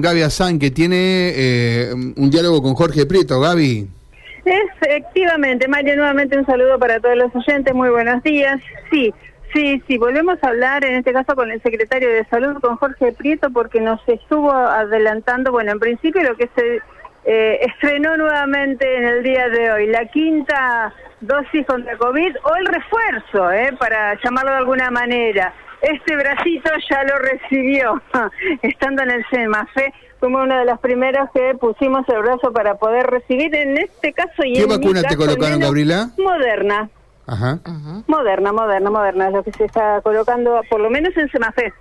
Gaby Azán, que tiene eh, un diálogo con Jorge Prieto. Gaby. Efectivamente, Mario, nuevamente un saludo para todos los oyentes, muy buenos días. Sí, sí, sí, volvemos a hablar en este caso con el secretario de Salud, con Jorge Prieto, porque nos estuvo adelantando, bueno, en principio lo que se eh, estrenó nuevamente en el día de hoy, la quinta dosis contra COVID o el refuerzo, eh, para llamarlo de alguna manera. Este bracito ya lo recibió, estando en el SEMAFE, como una de las primeras que pusimos el brazo para poder recibir, en este caso y ¿Qué vacuna te colocaron, Gabriela? Moderna. Ajá. Moderna, moderna, moderna, es lo que se está colocando, por lo menos en Semafé,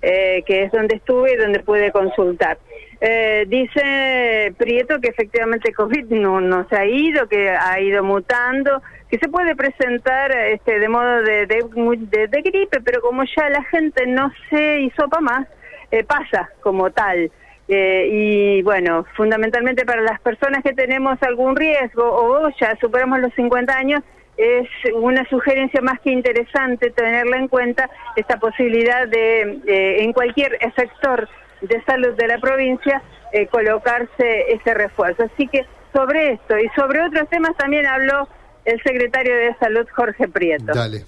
eh, que es donde estuve y donde pude consultar. Eh, dice Prieto que efectivamente COVID no, no se ha ido, que ha ido mutando, que se puede presentar este, de modo de, de, gripe, pero como ya la gente no se hisopa más, eh, pasa como tal. Eh, y bueno, fundamentalmente para las personas que tenemos algún riesgo o ya superamos los 50 años, es una sugerencia más que interesante tenerla en cuenta esta posibilidad de, en cualquier sector de salud de la provincia eh, colocarse ese refuerzo. Así que sobre esto y sobre otros temas también habló el secretario de Salud Jorge Prieto. Dale.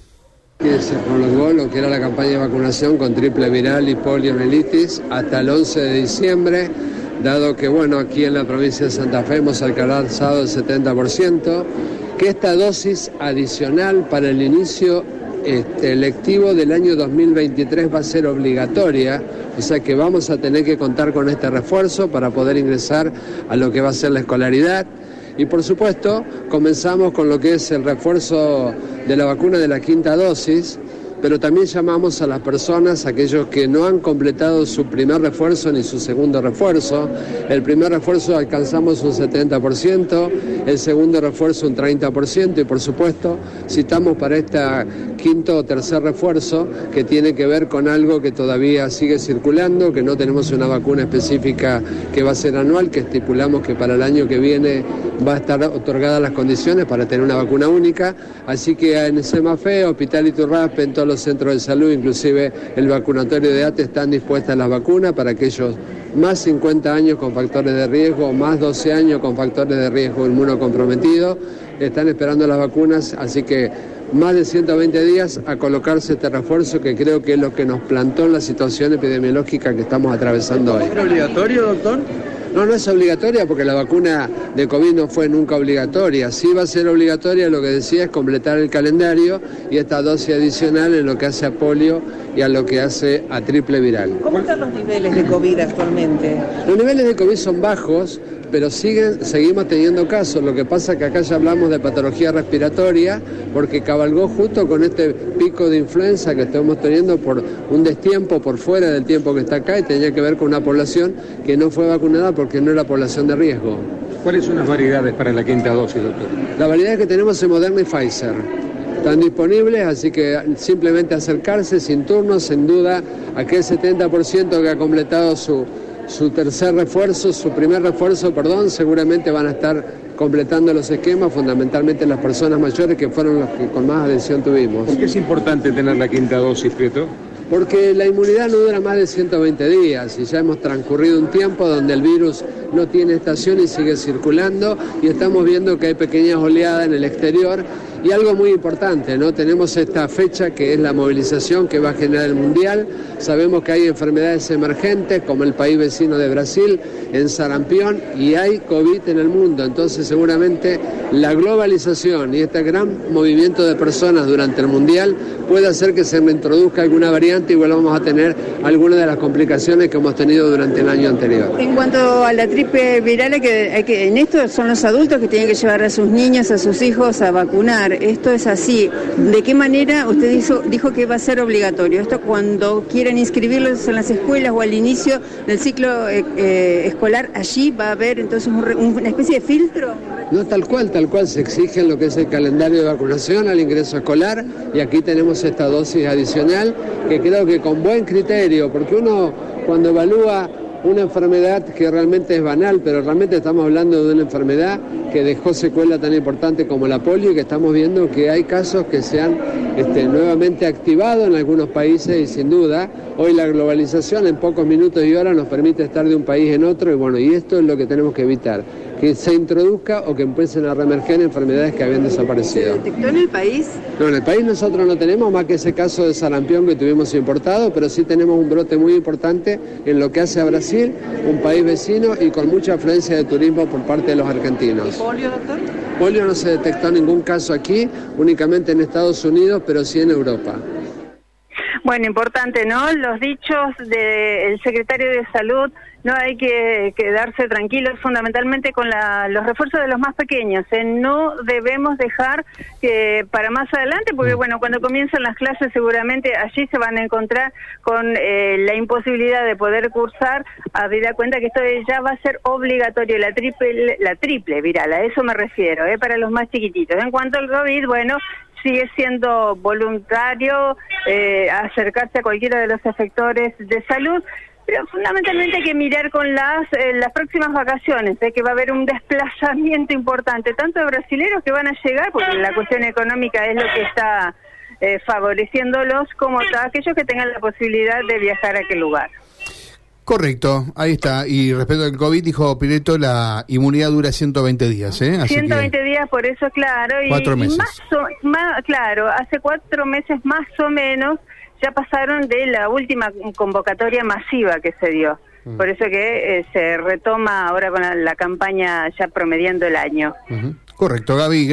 Se prolongó lo que era la campaña de vacunación con triple viral y poliomielitis hasta el 11 de diciembre, dado que bueno, aquí en la provincia de Santa Fe hemos alcanzado el 70%, que esta dosis adicional para el inicio este, lectivo del año 2023 va a ser obligatoria, o sea que vamos a tener que contar con este refuerzo para poder ingresar a lo que va a ser la escolaridad. Y por supuesto, comenzamos con lo que es el refuerzo de la vacuna de la quinta dosis, pero también llamamos a las personas, aquellos que no han completado su primer refuerzo ni su segundo refuerzo. El primer refuerzo alcanzamos un 70%, el segundo refuerzo un 30% y por supuesto citamos para este quinto o tercer refuerzo que tiene que ver con algo que todavía sigue circulando, que no tenemos una vacuna específica que va a ser anual, que estipulamos que para el año que viene va a estar otorgadas las condiciones para tener una vacuna única. Así que en SEMAFE, Hospital Iturraspe, en todos los centros de salud, inclusive el vacunatorio de ATE, están dispuestas las vacunas para aquellos más 50 años con factores de riesgo, más 12 años con factores de riesgo inmunocomprometido. Están esperando las vacunas, así que más de 120 días a colocarse este refuerzo que creo que es lo que nos plantó en la situación epidemiológica que estamos atravesando hoy. ¿Es obligatorio, doctor? No, no es obligatoria porque la vacuna de COVID no fue nunca obligatoria. Sí va a ser obligatoria, lo que decía es completar el calendario y esta dosis adicional en lo que hace a polio y a lo que hace a triple viral. ¿Cómo están los niveles de COVID actualmente? Los niveles de COVID son bajos, pero siguen, seguimos teniendo casos. Lo que pasa es que acá ya hablamos de patología respiratoria, porque cabalgó justo con este pico de influenza que estamos teniendo por un destiempo por fuera del tiempo que está acá y tenía que ver con una población que no fue vacunada porque no era población de riesgo. ¿Cuáles son las variedades para la quinta dosis, doctor? La variedad que tenemos es Moderna y Pfizer. Están disponibles, así que simplemente acercarse sin turno, sin duda, aquel 70% que ha completado su su tercer refuerzo, su primer refuerzo, perdón, seguramente van a estar completando los esquemas, fundamentalmente las personas mayores que fueron los que con más adhesión tuvimos. ¿Por qué es importante tener la quinta dosis, Prieto? Porque la inmunidad no dura más de 120 días y ya hemos transcurrido un tiempo donde el virus no tiene estación y sigue circulando y estamos viendo que hay pequeñas oleadas en el exterior y algo muy importante, ¿no? Tenemos esta fecha que es la movilización que va a generar el Mundial. Sabemos que hay enfermedades emergentes como el país vecino de Brasil, en sarampión, y hay COVID en el mundo. Entonces seguramente la globalización y este gran movimiento de personas durante el Mundial puede hacer que se introduzca alguna variante y volvamos a tener algunas de las complicaciones que hemos tenido durante el año anterior. En cuanto a la triple viral, que, en esto son los adultos que tienen que llevar a sus niños, a sus hijos a vacunar esto es así. ¿De qué manera usted dijo, que va a ser obligatorio? Esto cuando quieran inscribirlos en las escuelas o al inicio del ciclo eh, eh, escolar, allí va a haber entonces una especie de filtro. No tal cual, tal cual se exige lo que es el calendario de vacunación al ingreso escolar y aquí tenemos esta dosis adicional que creo que con buen criterio, porque uno cuando evalúa una enfermedad que realmente es banal, pero realmente estamos hablando de una enfermedad que dejó secuela tan importante como la polio y que estamos viendo que hay casos que se han este, nuevamente activado en algunos países y sin duda hoy la globalización en pocos minutos y horas nos permite estar de un país en otro y bueno, y esto es lo que tenemos que evitar, que se introduzca o que empiecen a reemerger enfermedades que habían desaparecido. ¿Se detectó en el país? No, en el país nosotros no tenemos más que ese caso de sarampión que tuvimos importado, pero sí tenemos un brote muy importante en lo que hace a Brasil un país vecino y con mucha afluencia de turismo por parte de los argentinos. polio, doctor? Polio no se detectó ningún caso aquí, únicamente en Estados Unidos, pero sí en Europa. Bueno, importante, ¿no? Los dichos del secretario de Salud no hay que quedarse tranquilos fundamentalmente con los refuerzos de los más pequeños. ¿eh? No debemos dejar que para más adelante, porque mm. bueno, cuando comiencen las clases seguramente allí se van a encontrar con eh, la imposibilidad de poder cursar, habida cuenta que esto ya va a ser obligatorio, la triple, la triple viral, a eso me refiero, ¿eh? para los más chiquititos. En cuanto al COVID, bueno, sigue siendo voluntario eh, acercarse a cualquiera de los efectores de salud pero fundamentalmente hay que mirar con las, eh, las próximas vacaciones, de que va a haber un desplazamiento importante, tanto de brasileños que van a llegar, porque la cuestión económica es lo que está eh, favoreciéndolos, como aquellos que tengan la posibilidad de viajar a aquel lugar. Correcto, ahí está. Y respecto al COVID, dijo Pireto, la inmunidad dura 120 días, ¿eh? 120 días, por eso, claro. Y, cuatro meses. más, claro, hace cuatro meses más o menos ya pasaron de la última convocatoria masiva que se dio. Mm. Por eso que eh, se retoma ahora con la, campaña ya promediando el año. Correcto, Gaby.